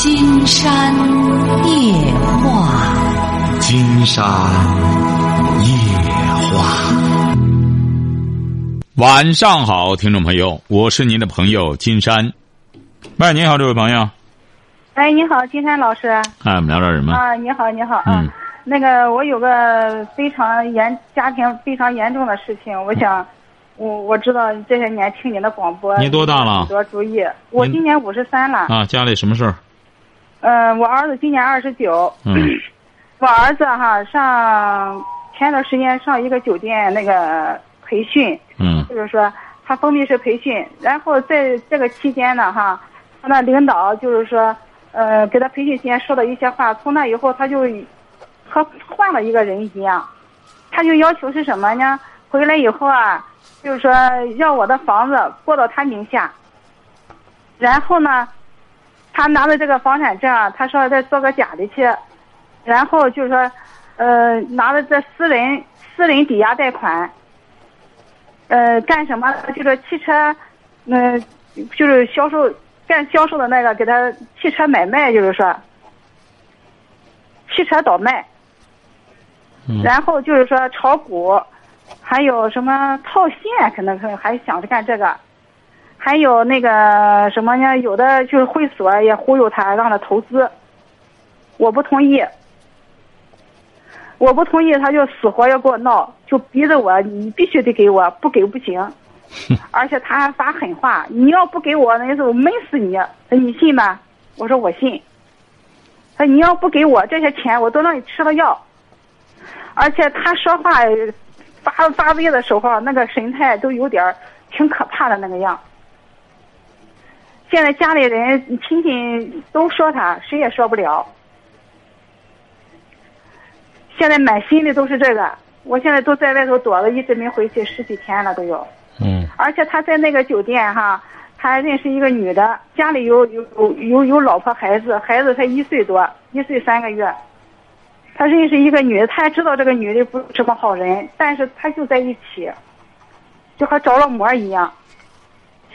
金山夜话，金山夜话。晚上好，听众朋友，我是您的朋友金山。喂，你好，这位朋友。哎，你好，金山老师。哎，我们聊点什么？啊，你好，你好。嗯。那个，我有个非常严家庭非常严重的事情，我想，我我知道这些年听你的广播。您多大了？多注意。我今年五十三了。啊，家里什么事儿？嗯，我儿子今年二十九。嗯。我儿子哈上前段时间上一个酒店那个培训。嗯。就是说他封闭式培训，然后在这个期间呢哈，他那领导就是说，呃，给他培训期间说的一些话，从那以后他就。和换了一个人一样，他就要求是什么呢？回来以后啊，就是说要我的房子过到他名下，然后呢，他拿着这个房产证，他说再做个假的去，然后就是说，呃，拿着这私人私人抵押贷款，呃，干什么？就是汽车，嗯，就是销售干销售的那个，给他汽车买卖，就是说，汽车倒卖。然后就是说炒股，还有什么套现，可能可能还想着干这个，还有那个什么呢？有的就是会所也忽悠他，让他投资，我不同意，我不同意，他就死活要跟我闹，就逼着我，你必须得给我，不给不行，而且他还发狠话，你要不给我，那意思我闷死你，你信吗？我说我信，他你要不给我这些钱，我都让你吃了药。而且他说话发发威的时候，那个神态都有点挺可怕的那个样。现在家里人亲戚都说他，谁也说不了。现在满心的都是这个，我现在都在外头躲了，一直没回去，十几天了都有。嗯。而且他在那个酒店哈，他还认识一个女的，家里有有有有老婆孩子，孩子才一岁多，一岁三个月。他认识一个女的，他也知道这个女的不是什么好人，但是他就在一起，就和着了魔一样。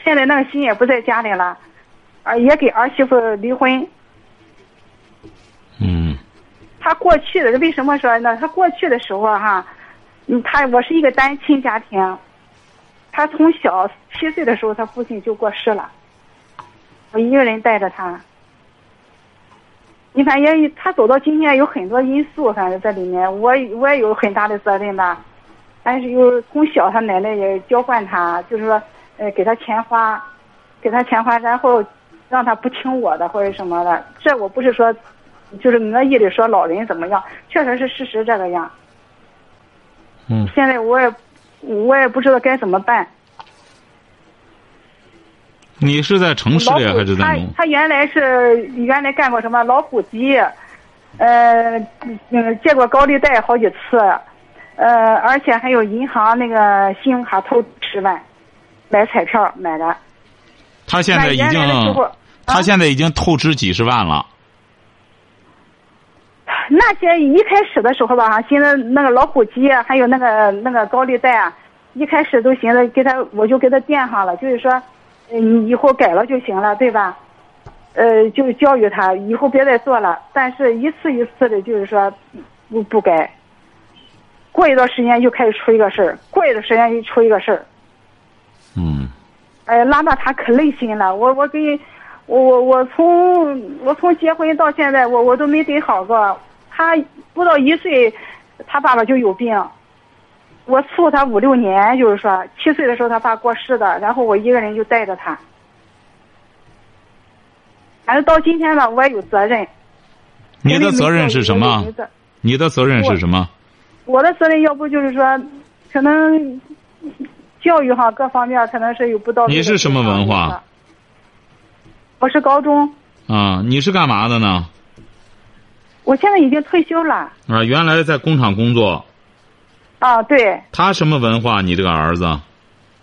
现在那个心也不在家里了，啊，也给儿媳妇离婚。嗯。他过去的为什么说呢？他过去的时候哈，嗯，他我是一个单亲家庭，他从小七岁的时候，他父亲就过世了，我一个人带着他。你反正他走到今天有很多因素，反正在里面，我我也有很大的责任吧。但是又从小他奶奶也教惯他，就是说，呃，给他钱花，给他钱花，然后让他不听我的或者什么的。这我不是说，就是恶意的说老人怎么样，确实是事实这个样。嗯。现在我也我也不知道该怎么办。你是在城市里还是在农？他他原来是原来干过什么老虎机，呃嗯借过高利贷好几次，呃而且还有银行那个信用卡偷十万，买彩票买的。他现在已经他现在已经透支几十万了。那些一开始的时候吧哈，寻思那个老虎机还有那个那个高利贷啊，一开始都寻思给他我就给他垫上了，就是说。你以后改了就行了，对吧？呃，就教育他以后别再做了。但是一次一次的，就是说不不改。过一段时间又开始出一个事儿，过一段时间又出一个事儿。嗯。哎，拉到他可累心了。我我给，我我我从我从结婚到现在，我我都没得好过。他不到一岁，他爸爸就有病。我伺候他五六年，就是说七岁的时候他爸过世的，然后我一个人就带着他。反正到今天吧，我也有责任。你的责任是什么？你的责任是什么？我的责任要不就是说，可能教育哈各方面可能是有不到。你是什么文化？我是高中。啊，你是干嘛的呢？我现在已经退休了。啊，原来在工厂工作。啊，对。他什么文化？你这个儿子？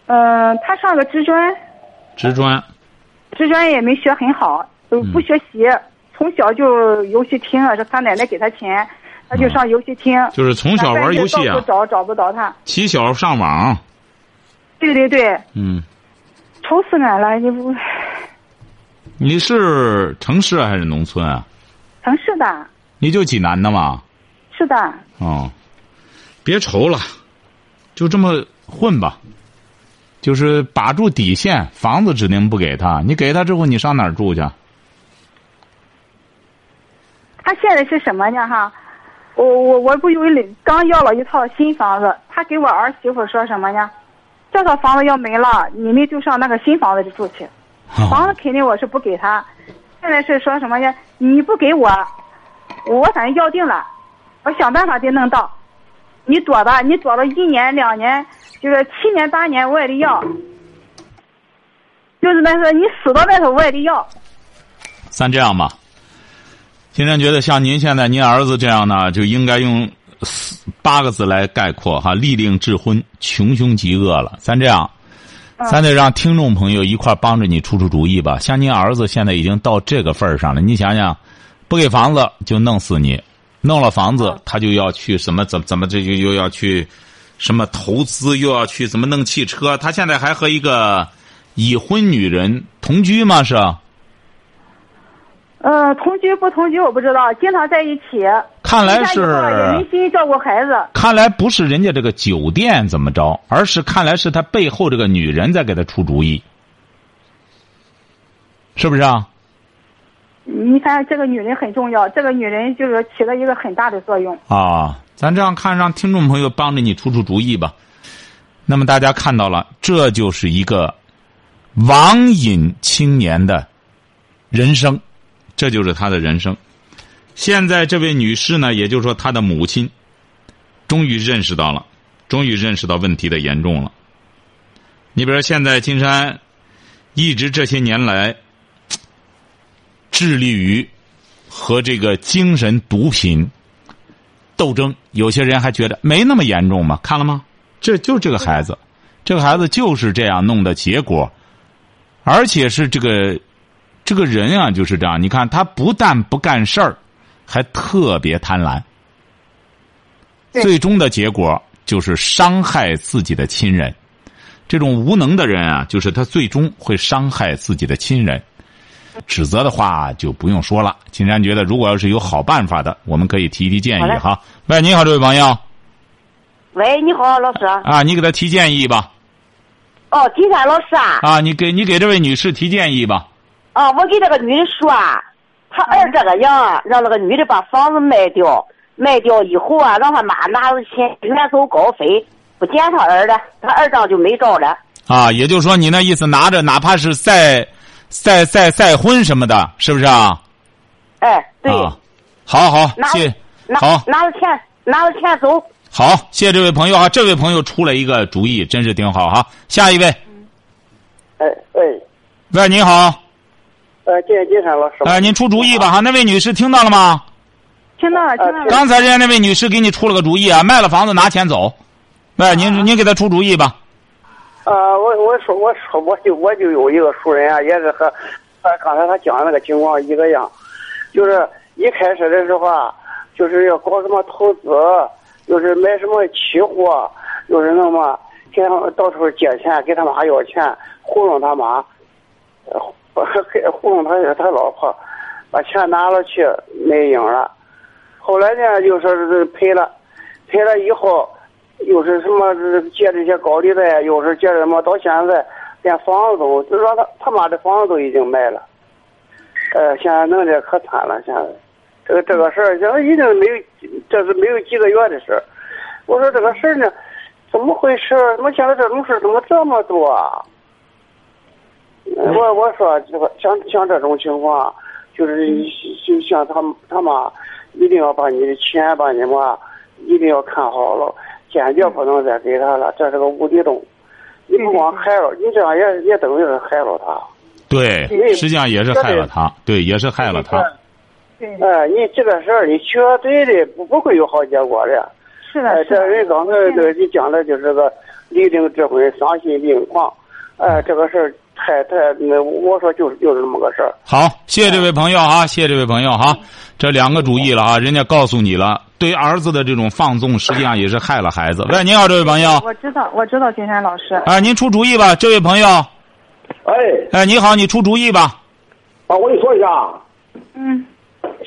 嗯，他上个职专。职专。职专也没学很好，都不学习，从小就游戏厅啊，是他奶奶给他钱，他就上游戏厅。就是从小玩游戏啊。找找不着他。起小上网。对对对。嗯。愁死俺了！你不，你是城市还是农村啊？城市的。你就济南的吗？是的。哦，别愁了，就这么混吧。就是把住底线，房子指定不给他。你给他之后，你上哪儿住去？他现在是什么呢？哈，我我我不有刚要了一套新房子，他给我儿媳妇说什么呢？这套房子要没了，你们就上那个新房子里住去。房子肯定我是不给他。现在是说什么呢？你不给我，我反正要定了，我想办法得弄到。你躲吧，你躲了一年两年。就是七年八年我也得要，就是那是你死到外头我也得要。咱这样吧，金山觉得像您现在您儿子这样呢，就应该用八个字来概括哈：立令智昏，穷凶极恶了。咱这样，咱得让听众朋友一块帮着你出出主意吧。像您儿子现在已经到这个份儿上了，你想想，不给房子就弄死你，弄了房子他就要去什么怎怎么这就又要去。什么投资又要去怎么弄汽车？他现在还和一个已婚女人同居吗？是？呃，同居不同居我不知道，经常在一起。看来是也没心照顾孩子。看来不是人家这个酒店怎么着，而是看来是他背后这个女人在给他出主意，是不是啊？你看这个女人很重要，这个女人就是起了一个很大的作用。啊。咱这样看，让听众朋友帮着你出出主意吧。那么大家看到了，这就是一个网瘾青年的人生，这就是他的人生。现在这位女士呢，也就是说她的母亲，终于认识到了，终于认识到问题的严重了。你比如说，现在金山一直这些年来致力于和这个精神毒品。斗争，有些人还觉得没那么严重嘛？看了吗？这就这个孩子，这个孩子就是这样弄的结果，而且是这个这个人啊，就是这样。你看，他不但不干事儿，还特别贪婪，最终的结果就是伤害自己的亲人。这种无能的人啊，就是他最终会伤害自己的亲人。指责的话就不用说了。金山觉得，如果要是有好办法的，我们可以提提建议哈。喂，你好，这位朋友。喂，你好，老师。啊，你给他提建议吧。哦，金山老师啊。啊，你给你给这位女士提建议吧。啊，我给这个女的说啊，他儿这个样啊，让那个女的把房子卖掉，卖掉以后啊，让他妈拿着钱远走高飞，不见他儿了，他儿账就没着了。啊，也就是说，你那意思，拿着哪怕是再。再再再婚什么的，是不是啊？哎，对，好好谢，好拿着钱拿着钱走。好，谢谢这位朋友啊，这位朋友出了一个主意，真是挺好哈。下一位，哎喂，喂，你好，呃，金金山老师，哎，您出主意吧哈，那位女士听到了吗？听到了，听到了。刚才人家那位女士给你出了个主意啊，卖了房子拿钱走，喂，您您给她出主意吧。啊，我我说我说我就我就有一个熟人啊，也是和和刚才他讲的那个情况一个样，就是一开始的时候啊，就是要搞什么投资，就是买什么期货，又是那么给他们到处借钱，给他妈要钱，糊弄他妈，给糊弄他他老婆，把钱拿了去没影了，后来呢就说是赔了，赔了以后。又是什么借这些高利贷，又是借什么？到现在连房子都，就说他他妈的房子都已经卖了。呃，现在弄得可惨了。现在这个这个事儿，现在已经没有，这是没有几个月的事儿。我说这个事儿呢，怎么回事？怎么现在这种事怎么这么多？我我说这个像像这种情况，就是就像他他妈一定要把你的钱，把你妈一定要看好了。坚决不能再给他了，这是个无底洞。你不光害了，你这样也也等于是害了他。对，实际上也是害了他。对，也是害了他。哎，你这个事儿，你绝对的不不会有好结果的。是的，这人刚才这你讲的就是个离定之婚，丧心病狂。哎，这个事儿太太，那我说就是就是这么个事儿。好，谢谢这位朋友啊，谢谢这位朋友哈。这两个主意了啊，人家告诉你了。对儿子的这种放纵，实际上也是害了孩子。喂，你好，这位朋友。我知道，我知道，金山老师。啊，您出主意吧，这位朋友。哎。哎，你好，你出主意吧。啊，我跟你说一下。嗯，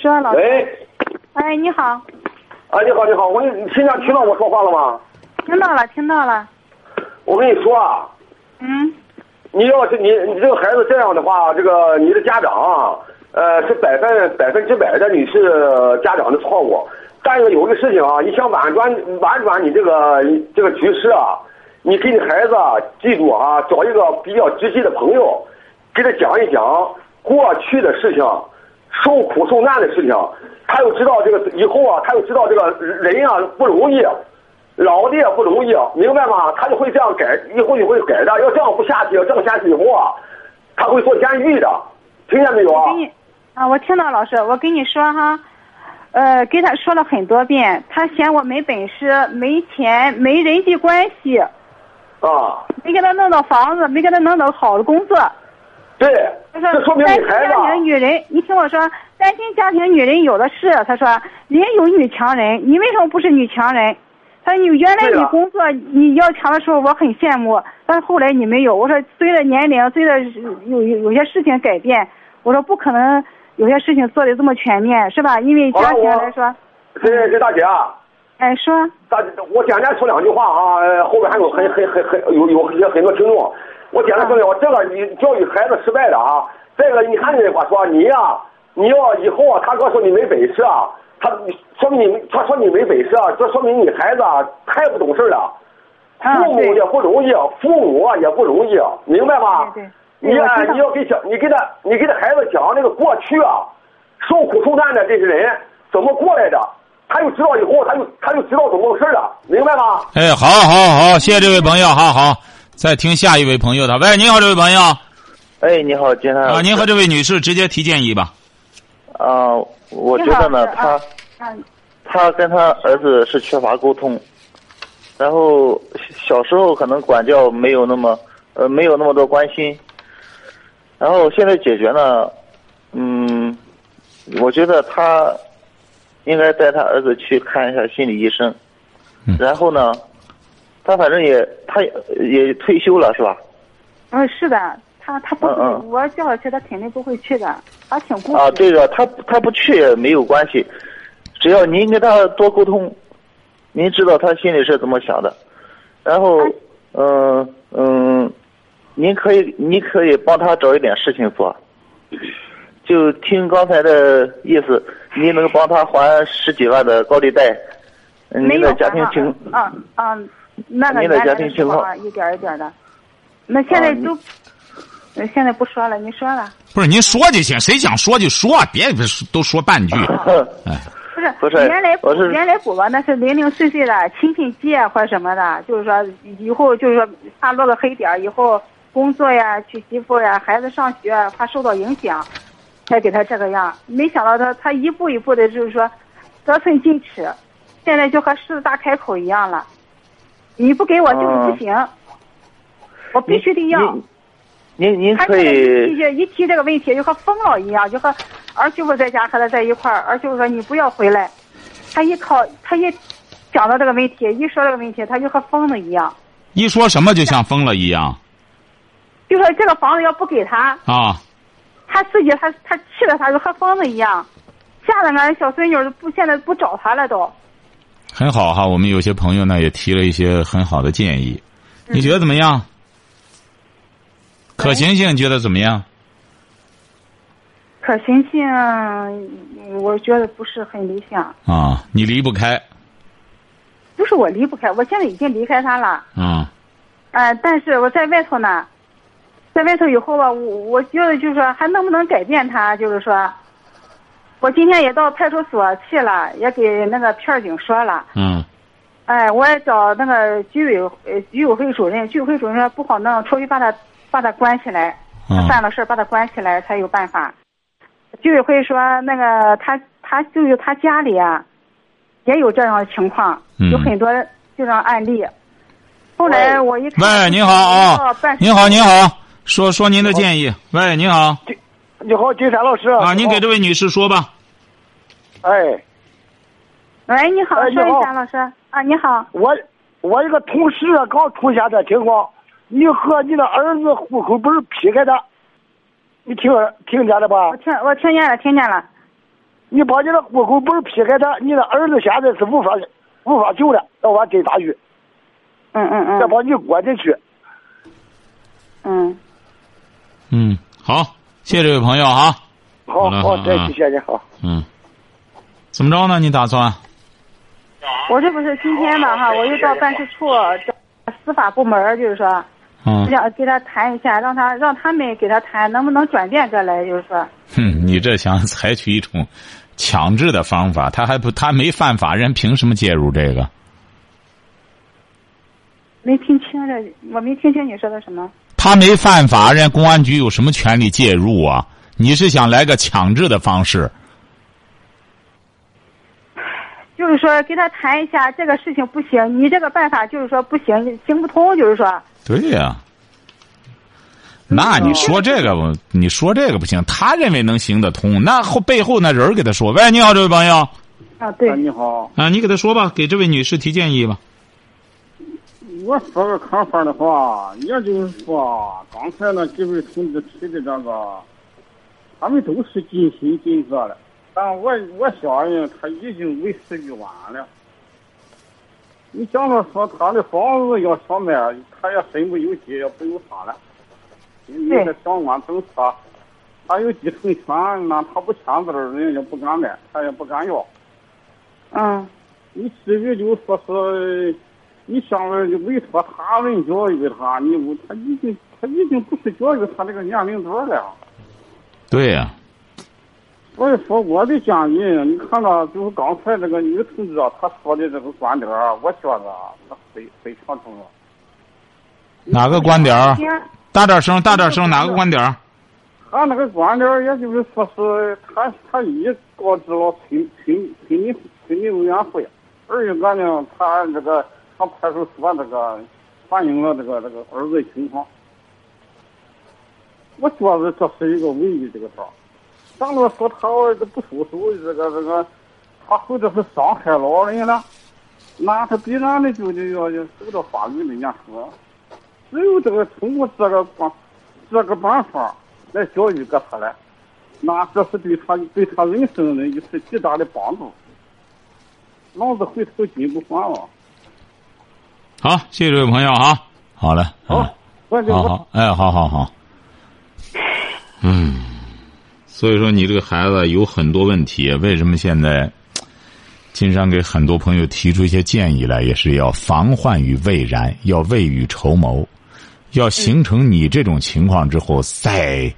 说老师。喂。哎，你好。啊，你好，你好，我你现在听到我说话了吗？听到了，听到了。我跟你说啊。嗯。你要是你你这个孩子这样的话，这个你的家长，呃，是百分百分之百的你是家长的错误。但是有个事情啊，你想婉转婉转你这个这个局势啊，你给你孩子记住啊，找一个比较知心的朋友，给他讲一讲过去的事情，受苦受难的事情，他又知道这个以后啊，他又知道这个人啊不容易。老的也不容易，明白吗？他就会这样改，以后就会改的。要这样不下去，这么下去以后啊，他会做监狱的，听见没有啊？啊，我听到老师，我跟你说哈，呃，给他说了很多遍，他嫌我没本事、没钱、没人际关系，啊，没给他弄到房子，没给他弄到好的工作。对，这说明你孩子。家庭女人，你听我说，单亲家庭女人有的是。他说，人有女强人，你为什么不是女强人？他你原来你工作你要强的时候我很羡慕，但是后来你没有。我说随着年龄，随着有有有些事情改变，我说不可能有些事情做的这么全面，是吧？因为家庭来说。这这大姐啊。哎，说。大姐，我简单说两句话啊，后边还有很很很很有有一些很多听众。我简单说两句，这个你教育孩子失败的啊。这个你看这句话说，你呀，你要以后啊，他哥说你没本事啊。他说明你，他说你没本事啊，这说明你孩子啊太不懂事了。父母也不容易，父母也不容易，明白吗？你啊，你要给小，你给他，你给他孩子讲那个过去啊，受苦受难的这些人怎么过来的，他就知道以后，他就他就知道怎么回事了，明白吗？哎，好，好，好，谢谢这位朋友，好好，再听下一位朋友的。喂，你好，这位朋友。哎，你好，金山。啊，您和这位女士直接提建议吧。啊。我觉得呢，他，他跟他儿子是缺乏沟通，然后小时候可能管教没有那么，呃，没有那么多关心，然后现在解决呢，嗯，我觉得他应该带他儿子去看一下心理医生，然后呢，他反正也他也退休了是吧？嗯，是的。他他不会，我叫他去，他肯定不会去的。他挺固执。啊，对的，他他不去也没有关系，只要您跟他多沟通，您知道他心里是怎么想的，然后嗯嗯，您可以您可以帮他找一点事情做，就听刚才的意思，您能帮他还十几万的高利贷，您的家庭情啊啊，那个您的家庭情况一点一点的，那现在都。现在不说了，你说了。不是您说就行，谁想说就说，别都说半句。是不是，原来原来补吧，那是零零碎碎的亲戚借或者什么的，就是说以后就是说怕落个黑点以后工作呀、娶媳妇呀、孩子上学怕受到影响，才给他这个样。没想到他他一步一步的，就是说得寸进尺，现在就和狮子大开口一样了。你不给我就是不行，我必须得要。您您可以一提这个问题，就和疯了一样，就和儿媳妇在家和他在一块儿。儿媳妇说：“你不要回来。”他一考，他一讲到这个问题，一说这个问题，他就和疯了一样。一说什么就像疯了一样。就说这个房子要不给他啊，他自己他他气得他就和疯子一样，吓得俺小孙女不现在不找他了都。很好哈，我们有些朋友呢也提了一些很好的建议，你觉得怎么样？可行性觉得怎么样？可行性，我觉得不是很理想。啊，你离不开。不是我离不开，我现在已经离开他了。啊。哎，但是我在外头呢，在外头以后吧，我我觉得就是说，还能不能改变他？就是说，我今天也到派出所去了，也给那个片警说了。嗯。哎，我也找那个居委呃居委会主任，居委会主任说不好弄，除非把他。把他关起来，他犯了事把他关起来才有办法。居委会说，那个他他就是他家里啊，也有这样的情况，有很多这种案例。后来我一看，喂，你好啊，你好你好，说说您的建议。喂，你好，你好，金山老师啊，您给这位女士说吧。哎，喂，你好，说一下老师啊，你好，我我一个同事刚出现这情况。你和你的儿子户口本劈开的，你听听见了吧？我听我听见了，听见了。你把你的户口本批给他，你的儿子现在是无法无法救了，要往侦查局。嗯嗯嗯。再把你关进去。嗯。嗯，好，谢谢这位朋友哈。好好，再谢谢你好。嗯。怎么着呢？你打算？我这不是今天嘛哈，我又到办事处找司法部门，就是说，嗯，想给他谈一下，让他让他们给他谈，能不能转变过来，就是说。哼，你这想采取一种强制的方法，他还不他没犯法，人凭什么介入这个？没听清这，我没听清你说的什么。他没犯法，人家公安局有什么权利介入啊？你是想来个强制的方式？就是说，跟他谈一下，这个事情不行，你这个办法就是说不行，行不通，就是说。对呀。那你说这个，你说这个不行，他认为能行得通，那后背后那人给他说。喂，你好，这位朋友。啊，对，你好。啊，你给他说吧，给这位女士提建议吧。我说个看法的话，也就是说，刚才那几位同志提的这个，他们都是尽心尽责的。但我我相信他已经为时已晚了。你讲他说他的房子要想卖，他也身不由己，也不由他了。因为这相关政策，他有继承权，那他不签字人家不敢卖，他也不敢要。嗯。你至于就说是，你想委托他人教育他，你他已经他已经不是教育他这个年龄段了。对呀。所以说，我的建议，你看到就是刚才这个女同志啊，她说的这个观点我觉得她非非常重要。哪个观点儿大点声，大点声，哪个观点儿他那个观点也就是说是他他一告知了村村村民村民委员会，二一个呢，他这个上派出所这个反映了这个这个儿子情况。我觉得这是一个唯一这个事儿。咱们说他儿子不出手，这个这个，他或者是伤害老人了，那他必然的就就要要受到法律的严惩。只有这个通过这个方这个办法来教育个他了，那这是对他对他人生的一次极大的帮助。老子回头金不换了。好，谢谢这位朋友啊，好嘞，好，好好，哎，好好好，嗯。所以说，你这个孩子有很多问题。为什么现在金山给很多朋友提出一些建议来，也是要防患于未然，要未雨绸缪，要形成你这种情况之后，再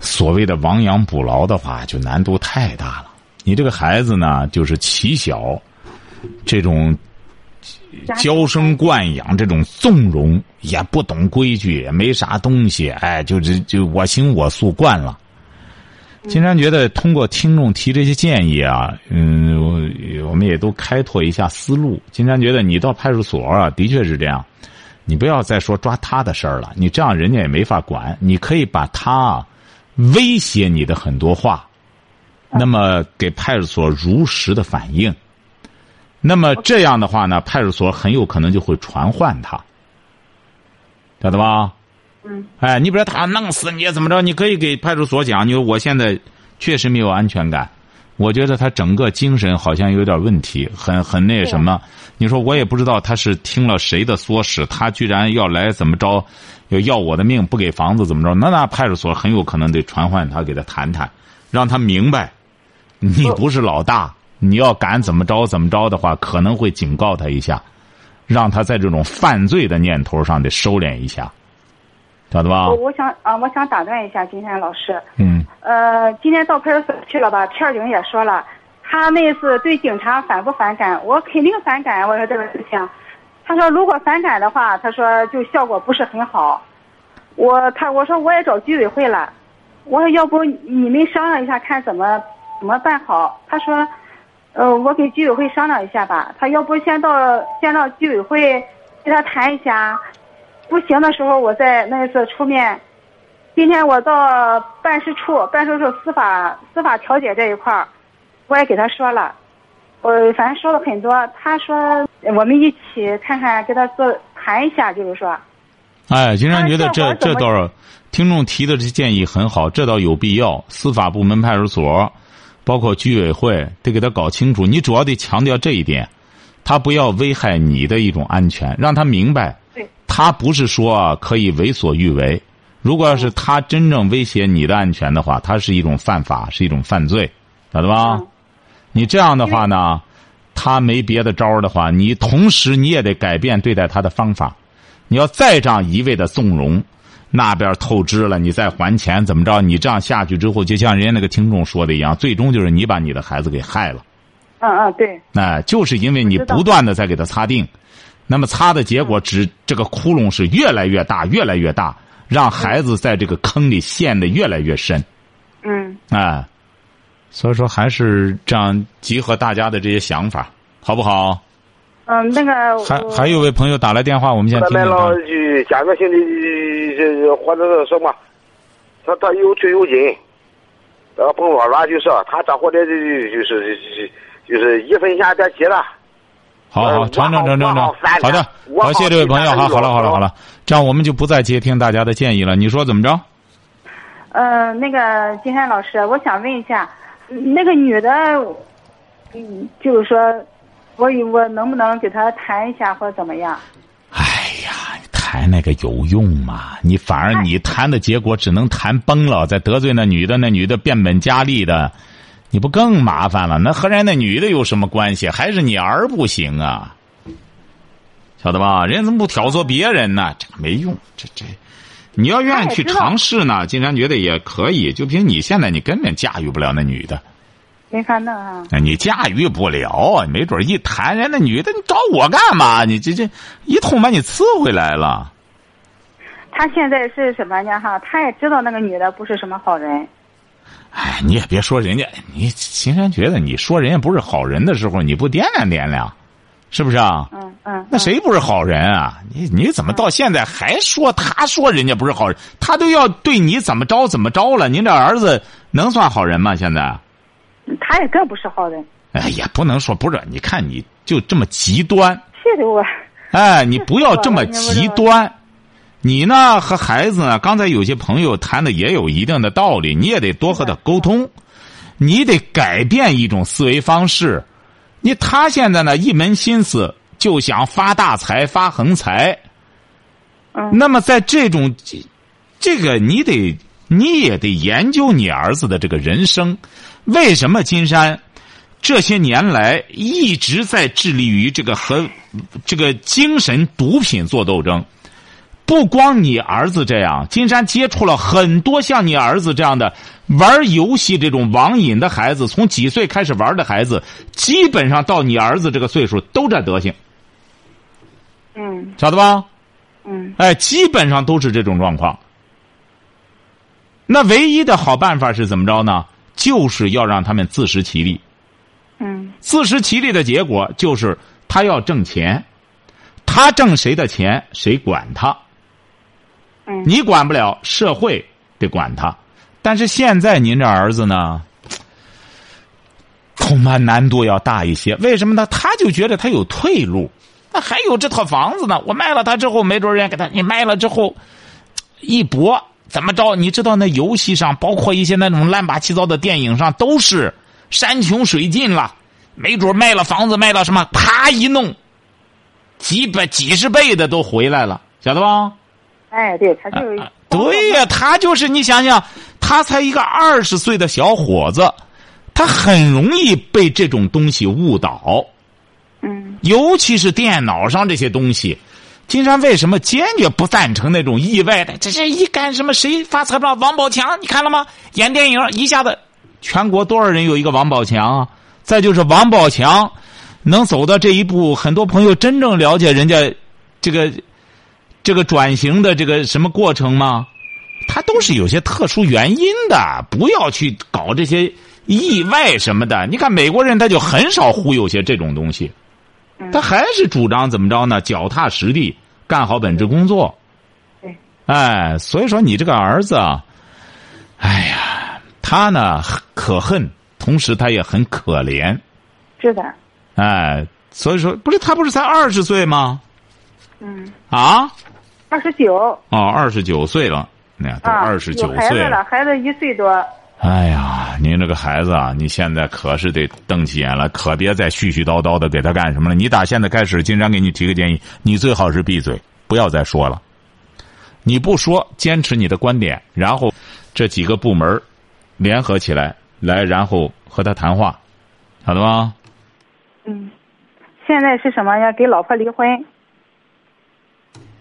所谓的亡羊补牢的话，就难度太大了。你这个孩子呢，就是起小，这种娇生惯养，这种纵容，也不懂规矩，也没啥东西，哎，就是就我行我素惯了。金山觉得，通过听众提这些建议啊，嗯，我我们也都开拓一下思路。金山觉得，你到派出所啊，的确是这样，你不要再说抓他的事儿了，你这样人家也没法管。你可以把他威胁你的很多话，那么给派出所如实的反映。那么这样的话呢，派出所很有可能就会传唤他，晓得吧？嗯，哎，你比如他弄死你怎么着？你可以给派出所讲，你说我现在确实没有安全感，我觉得他整个精神好像有点问题，很很那什么。你说我也不知道他是听了谁的唆使，他居然要来怎么着，要要我的命，不给房子怎么着？那那派出所很有可能得传唤他，给他谈谈，让他明白，你不是老大，你要敢怎么着怎么着的话，可能会警告他一下，让他在这种犯罪的念头上得收敛一下。晓得吧？我我想啊，我想打断一下金山老师。嗯。呃，今天到派出所去了吧？片警也说了，他那次对警察反不反感？我肯定反感。我说这个事情，他说如果反感的话，他说就效果不是很好。我他我说我也找居委会了，我说要不你们商量一下看怎么怎么办好？他说，呃，我给居委会商量一下吧。他要不先到先到居委会跟他谈一下。不行的时候，我在那一次出面。今天我到办事处，办事处司法司法调解这一块儿，我也给他说了，我反正说了很多。他说我们一起看看，跟他做谈一下，就是说。哎，金山觉得这这倒听众提的这建议很好，这倒有必要。司法部门、派出所，包括居委会，得给他搞清楚。你主要得强调这一点，他不要危害你的一种安全，让他明白，对他不是说可以为所欲为。如果要是他真正威胁你的安全的话，他是一种犯法，是一种犯罪，晓得吧？嗯你这样的话呢，他没别的招儿的话，你同时你也得改变对待他的方法。你要再这样一味的纵容，那边透支了，你再还钱怎么着？你这样下去之后，就像人家那个听众说的一样，最终就是你把你的孩子给害了。嗯嗯，对，那、就是因为你不断的在给他擦腚，那么擦的结果只这个窟窿是越来越大，越来越大，让孩子在这个坑里陷得越来越深。嗯哎，所以说还是这样集合大家的这些想法，好不好？嗯，那个还还有位朋友打来电话，我们先听听看。了就简单性的这或者是什么，他他有退休金，呃，甭说了，就是他这伙的就是就是就是一分钱别急了。好好，呃成成成成成好的，我好，谢谢这位朋友，好，好了，好了，好了。这样我们就不再接听大家的建议了。你说怎么着？呃，那个金山老师，我想问一下，嗯那个女的，嗯，就是说，我我能不能给她谈一下，或者怎么样？哎呀，谈那个有用吗？你反而你谈的结果只能谈崩了，再得罪那女的，那女的变本加厉的，你不更麻烦了？那和人家那女的有什么关系？还是你儿不行啊？晓得吧？人家怎么不挑唆别人呢？这个没用，这这，你要愿意去尝试呢，金山觉得也可以。就凭你现在，你根本驾驭不了那女的。没法弄啊。那你驾驭不了，没准一谈人那女的，你找我干嘛？你这这一通把你刺回来了。他现在是什么呢？哈，他也知道那个女的不是什么好人。哎，你也别说人家，你秦山觉得你说人家不是好人的时候，你不掂量掂量，是不是啊？嗯嗯。那谁不是好人啊？你你怎么到现在还说他说人家不是好人？他都要对你怎么着怎么着了？您这儿子能算好人吗？现在？他也更不是好人。哎也，不能说不是，你看你就这么极端。气得我。哎，你不要这么极端。你呢和孩子呢？刚才有些朋友谈的也有一定的道理，你也得多和他沟通，你得改变一种思维方式。你他现在呢一门心思就想发大财、发横财。嗯。那么在这种，这个你得你也得研究你儿子的这个人生。为什么金山这些年来一直在致力于这个和这个精神毒品做斗争？不光你儿子这样，金山接触了很多像你儿子这样的玩游戏这种网瘾的孩子，从几岁开始玩的孩子，基本上到你儿子这个岁数都这德行。嗯。晓得吧？嗯。哎，基本上都是这种状况。那唯一的好办法是怎么着呢？就是要让他们自食其力。嗯。自食其力的结果就是他要挣钱，他挣谁的钱，谁管他。你管不了，社会得管他。但是现在您这儿子呢，恐怕难度要大一些。为什么呢？他就觉得他有退路，那还有这套房子呢。我卖了它之后，没准人家给他，你卖了之后一搏。怎么着？你知道那游戏上，包括一些那种乱八七糟的电影上，都是山穷水尽了，没准卖了房子，卖了什么，啪一弄，几百几十倍的都回来了，晓得吧？哎，对，他就、啊、对呀，他就是你想想，他才一个二十岁的小伙子，他很容易被这种东西误导，嗯，尤其是电脑上这些东西。金山为什么坚决不赞成那种意外的？这是一干什么？谁发财了？王宝强，你看了吗？演电影一下子，全国多少人有一个王宝强啊？再就是王宝强能走到这一步，很多朋友真正了解人家这个这个转型的这个什么过程吗？他都是有些特殊原因的，不要去搞这些意外什么的。你看美国人他就很少忽悠些这种东西。他还是主张怎么着呢？脚踏实地，干好本职工作。对，哎，所以说你这个儿子啊，哎呀，他呢可恨，同时他也很可怜。是的。哎，所以说不是他不是才二十岁吗？嗯。啊。二十九。哦，二十九岁了，那都二十九岁了，孩子一岁多。哎呀，您这个孩子啊，你现在可是得瞪起眼了，可别再絮絮叨叨的给他干什么了。你打现在开始，金山给你提个建议，你最好是闭嘴，不要再说了。你不说，坚持你的观点，然后这几个部门联合起来，来然后和他谈话，晓得吗？嗯，现在是什么呀？给老婆离婚。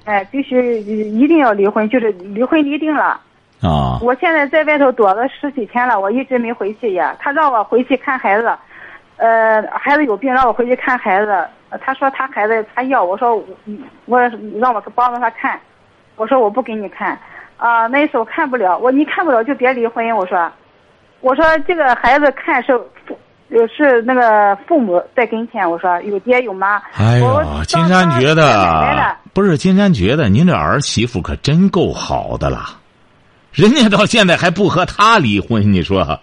哎，必须一定要离婚，就是离婚离定了。啊！我现在在外头躲了十几天了，我一直没回去呀。他让我回去看孩子，呃，孩子有病，让我回去看孩子。他说他孩子他要，我说我让我帮着他看，我说我不给你看，啊，那时候看不了，我你看不了就别离婚。我说，我说这个孩子看是父，是那个父母在跟前。我说有爹有妈。哎呦，金山觉得不是金山觉得您这儿媳妇可真够好的了。人家到现在还不和他离婚，你说，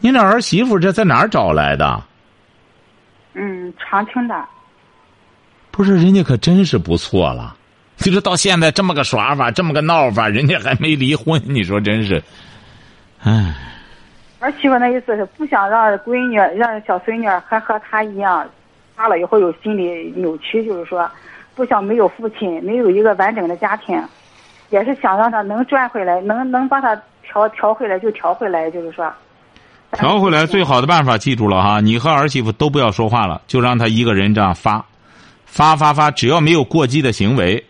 您这儿媳妇这在哪儿找来的？嗯，长青的。不是，人家可真是不错了。就是到现在这么个耍法，这么个闹法，人家还没离婚，你说真是，唉。儿媳妇那意思是不想让闺女、让小孙女还和她一样，大了以后有心理扭曲，就是说，不想没有父亲，没有一个完整的家庭。也是想让他能赚回来，能能把他调调回来就调回来，就是说。调回来最好的办法，记住了哈，你和儿媳妇都不要说话了，就让他一个人这样发，发发发，只要没有过激的行为，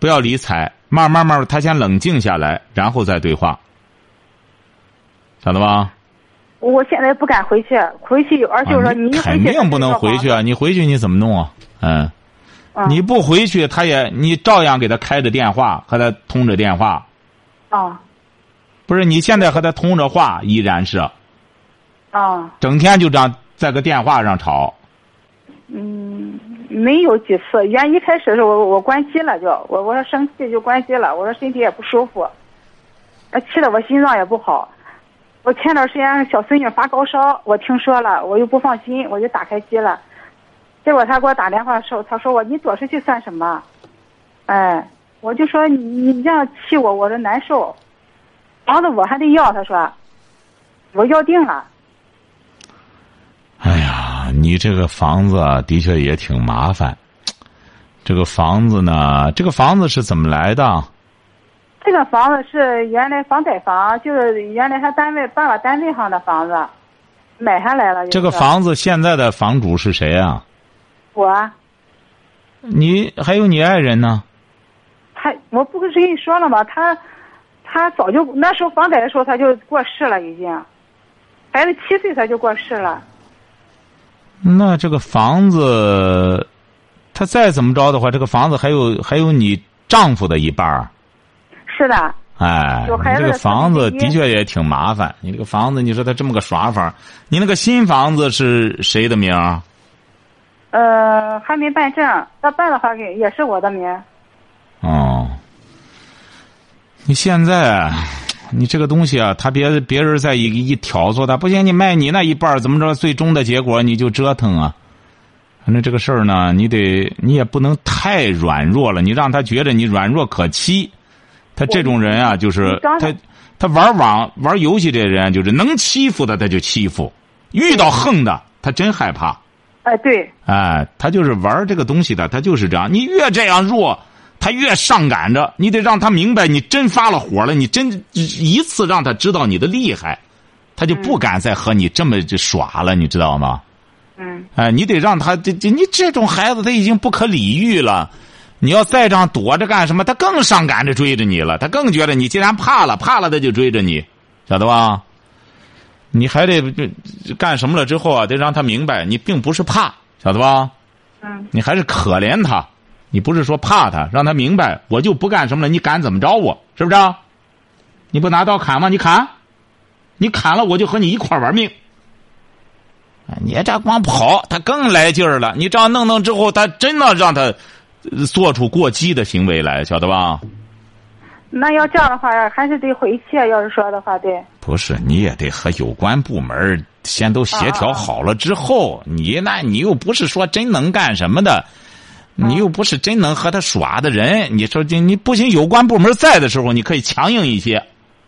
不要理睬，慢慢慢他先冷静下来，然后再对话，晓得吧？我现在不敢回去，回去而且我说你肯定不能回去啊！你回去你怎么弄啊？嗯。你不回去，他也你照样给他开着电话，和他通着电话。啊，不是，你现在和他通着话，依然是。啊。整天就这样在个电话上吵。嗯，没有几次。原一开始的时候，我我关机了，就我我说生气就关机了。我说身体也不舒服，啊，气得我心脏也不好。我前段时间小孙女发高烧，我听说了，我又不放心，我就打开机了。结果他给我打电话的时候，他说我你躲出去算什么？哎，我就说你你这样气我，我这难受。房子我还得要，他说，我要定了。哎呀，你这个房子的确也挺麻烦。这个房子呢，这个房子是怎么来的？这个房子是原来房改房，就是原来他单位爸爸单位上的房子，买下来了。这个房子现在的房主是谁啊？我，你还有你爱人呢？他，我不是跟你说了吗？他，他早就那时候房改的时候他就过世了，已经，孩子七岁他就过世了。那这个房子，他再怎么着的话，这个房子还有还有你丈夫的一半儿。是的。哎，你这个房子的确也挺麻烦。你这个房子，你说他这么个耍法，你那个新房子是谁的名？呃，还没办证，要办的话给也是我的名。哦，你现在，你这个东西啊，他别别人再一一挑唆他，不行，你卖你那一半怎么着？最终的结果你就折腾啊。反正这个事儿呢，你得你也不能太软弱了，你让他觉得你软弱可欺。他这种人啊，就是他他玩网玩游戏这人，就是能欺负的他就欺负，遇到横的他真害怕。哎，对，哎，他就是玩这个东西的，他就是这样。你越这样弱，他越上赶着。你得让他明白，你真发了火了，你真一次让他知道你的厉害，他就不敢再和你这么耍了，你知道吗？嗯。哎，你得让他这这，你这种孩子他已经不可理喻了。你要再这样躲着干什么？他更上赶着追着你了。他更觉得你既然怕了，怕了他就追着你，晓得吧？你还得干什么了之后啊？得让他明白，你并不是怕，晓得吧？嗯。你还是可怜他，你不是说怕他，让他明白，我就不干什么了。你敢怎么着我？是不是？你不拿刀砍吗？你砍，你砍了我就和你一块玩命。你这光跑，他更来劲儿了。你这样弄弄之后，他真的让他做出过激的行为来，晓得吧？那要这样的话，还是得回去。要是说的话，对。不是，你也得和有关部门先都协调好了之后，你那你又不是说真能干什么的，你又不是真能和他耍的人，你说这你不行，有关部门在的时候，你可以强硬一些。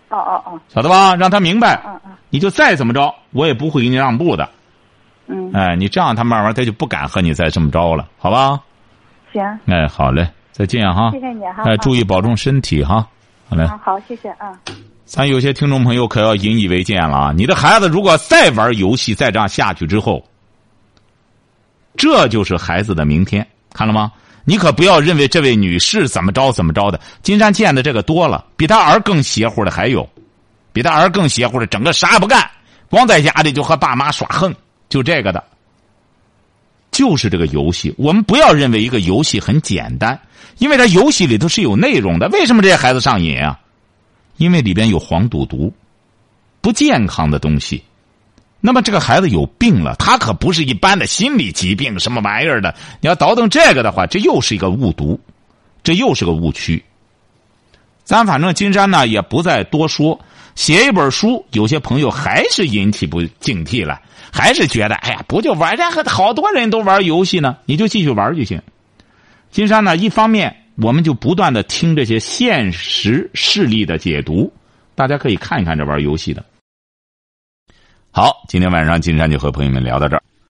哦哦哦。晓得吧？让他明白。嗯嗯。你就再怎么着，我也不会给你让步的。嗯。哎，你这样，他慢慢他就不敢和你再这么着了，好吧？行。哎，好嘞，再见哈。谢谢你哈。哎，注意保重身体哈。好嘞。好，谢谢啊。咱有些听众朋友可要引以为戒了啊！你的孩子如果再玩游戏，再这样下去之后，这就是孩子的明天，看了吗？你可不要认为这位女士怎么着怎么着的。金山见的这个多了，比他儿更邪乎的还有，比他儿更邪乎的，整个啥也不干，光在家里就和爸妈耍横，就这个的，就是这个游戏。我们不要认为一个游戏很简单，因为它游戏里头是有内容的。为什么这些孩子上瘾啊？因为里边有黄赌毒，不健康的东西。那么这个孩子有病了，他可不是一般的心理疾病，什么玩意儿的？你要倒腾这个的话，这又是一个误读，这又是个误区。咱反正金山呢也不再多说，写一本书，有些朋友还是引起不警惕了，还是觉得哎呀，不就玩？人家好多人都玩游戏呢，你就继续玩就行。金山呢，一方面。我们就不断的听这些现实事例的解读，大家可以看一看这玩游戏的。好，今天晚上金山就和朋友们聊到这儿。